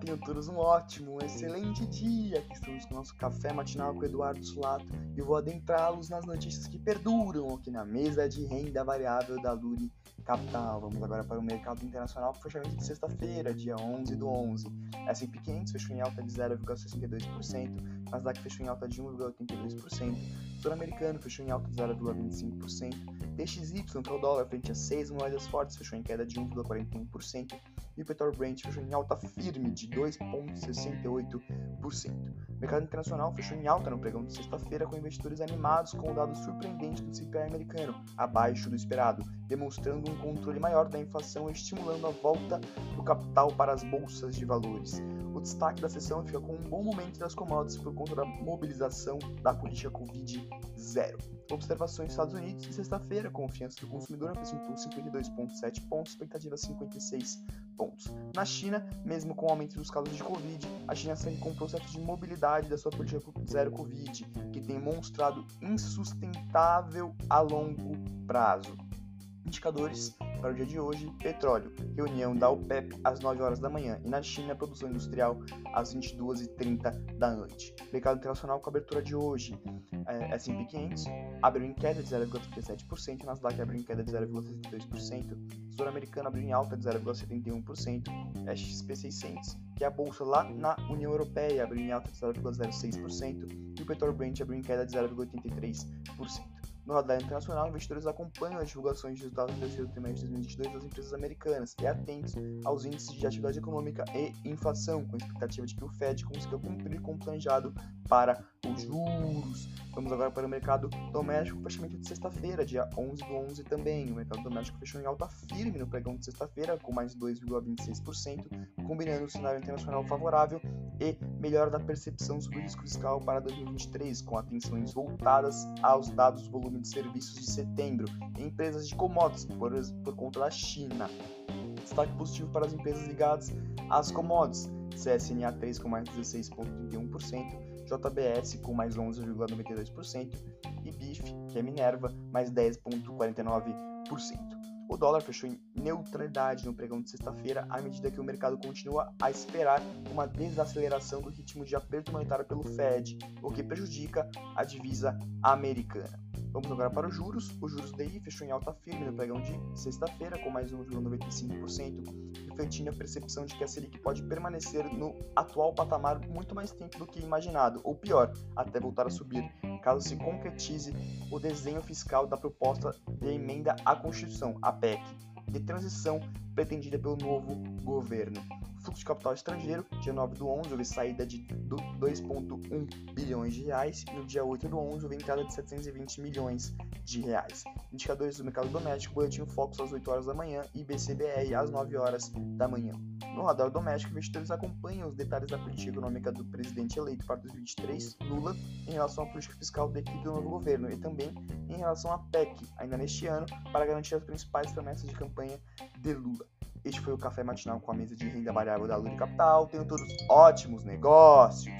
tenham todos um ótimo, um excelente dia. Aqui estamos com o nosso café matinal com o Eduardo Sulato e vou adentrá-los nas notícias que perduram aqui na mesa de renda variável da Luri Capital. Vamos agora para o mercado internacional para fechamento de sexta-feira, dia 11 do 11. S&P 500 fechou em alta de 0,62%, Nasdaq fechou em alta de 1,82%, Sul-Americano fechou em alta de 0,25%, DXY, que é o dólar frente a seis moedas fortes, fechou em queda de 1,41%, e o petróleo Brent fechou em alta firme de 2,68%. Mercado internacional fechou em alta no pregão de sexta-feira com investidores animados com o dado surpreendente do CPI americano, abaixo do esperado, demonstrando um controle maior da inflação e estimulando a volta do capital para as bolsas de valores. O destaque da sessão fica com um bom momento das commodities por conta da mobilização da política Covid-0. Observações nos Estados Unidos, sexta-feira, confiança do consumidor apresentou 52,7 pontos, expectativa 56 pontos. Na China, mesmo com o aumento dos casos de Covid, a China segue com um processo de mobilidade da sua política zero Covid, que tem mostrado insustentável a longo prazo. Indicadores para o dia de hoje: petróleo, reunião da OPEP às 9 horas da manhã e na China, produção industrial às 22h30 da noite. Mercado internacional com abertura de hoje: é, S&P 500 abriu em queda de 0,37%, Nasdaq abriu em queda de 0,62%, Sul-Americana abriu em alta de 0,71%, XP 600, que a bolsa lá na União Europeia, abriu em alta de 0,06% e o petróleo Brent abriu em queda de 0,83%. No radar internacional, investidores acompanham as divulgações de resultados do terceiro trimestre de 2022 das empresas americanas e atentos aos índices de atividade econômica e inflação, com a expectativa de que o Fed consiga cumprir com o planejado para os juros. Vamos agora para o mercado doméstico, fechamento de sexta-feira, dia 11 do 11 também. O mercado doméstico fechou em alta firme no pregão de sexta-feira, com mais 2,26%, combinando o cenário internacional favorável e melhora da percepção sobre o risco fiscal para 2023, com atenções voltadas aos dados volume de serviços de setembro em empresas de commodities, por, por conta da China. Destaque positivo para as empresas ligadas às commodities, CSNA 3 com mais 16,31%, JBS com mais 11,92% e BIF, que é Minerva, mais 10,49%. O dólar fechou em neutralidade no pregão de sexta-feira, à medida que o mercado continua a esperar uma desaceleração do ritmo de aperto monetário pelo Fed, o que prejudica a divisa americana. Vamos agora para os juros. O juros DI fechou em alta firme no pregão de sexta-feira, com mais 1,95%, refletindo a percepção de que a Selic pode permanecer no atual patamar muito mais tempo do que imaginado, ou pior, até voltar a subir, caso se concretize o desenho fiscal da proposta de emenda à Constituição, a PEC, de transição pretendida pelo novo governo fluxo de capital estrangeiro, dia 9 do 11 houve saída de 2,1 bilhões de reais e no dia 8 do 11 houve entrada de 720 milhões de reais. Indicadores do mercado doméstico, boletim Focus às 8 horas da manhã e BCBR às 9 horas da manhã. No radar doméstico, investidores acompanham os detalhes da política econômica do presidente eleito para 2023, Lula, em relação à política fiscal da equipe do novo governo e também em relação à PEC, ainda neste ano, para garantir as principais promessas de campanha de Lula. Este foi o Café Matinal com a mesa de renda variável da Luri Capital. Tenham todos ótimos negócios!